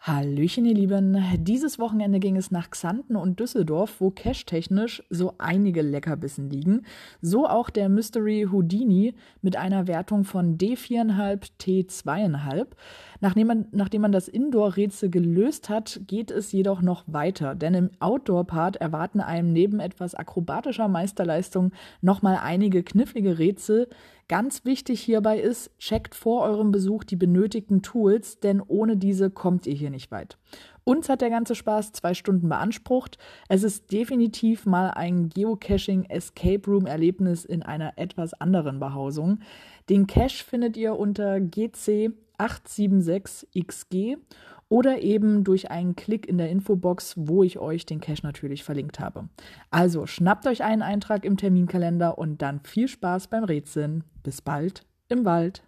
Hallöchen, ihr Lieben. Dieses Wochenende ging es nach Xanten und Düsseldorf, wo cash-technisch so einige Leckerbissen liegen. So auch der Mystery Houdini mit einer Wertung von D4,5, T2,5. Nachdem man, nachdem man das Indoor-Rätsel gelöst hat, geht es jedoch noch weiter, denn im Outdoor-Part erwarten einem neben etwas akrobatischer Meisterleistung nochmal einige knifflige Rätsel, Ganz wichtig hierbei ist, checkt vor eurem Besuch die benötigten Tools, denn ohne diese kommt ihr hier nicht weit. Uns hat der ganze Spaß zwei Stunden beansprucht. Es ist definitiv mal ein Geocaching Escape Room Erlebnis in einer etwas anderen Behausung. Den Cache findet ihr unter GC 876XG oder eben durch einen Klick in der Infobox, wo ich euch den Cache natürlich verlinkt habe. Also schnappt euch einen Eintrag im Terminkalender und dann viel Spaß beim Rätseln. Bis bald im Wald.